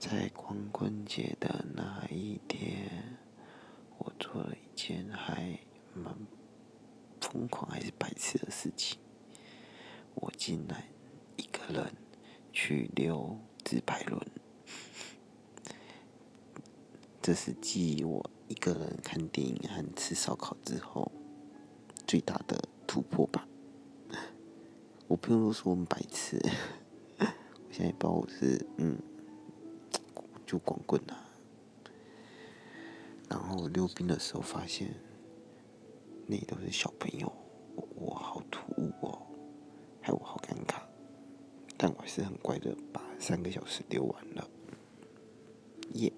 在光棍节的那一天，我做了一件还蛮疯狂还是白痴的事情。我竟然一个人去溜自拍轮，这是继我一个人看电影和吃烧烤之后最大的突破吧。我朋友都说我们白痴，我现在不知道我是嗯，就光棍啊。然后溜冰的时候发现，那都是小朋友，我好突兀哦，害我好尴尬。但我还是很乖的把三个小时溜完了，耶。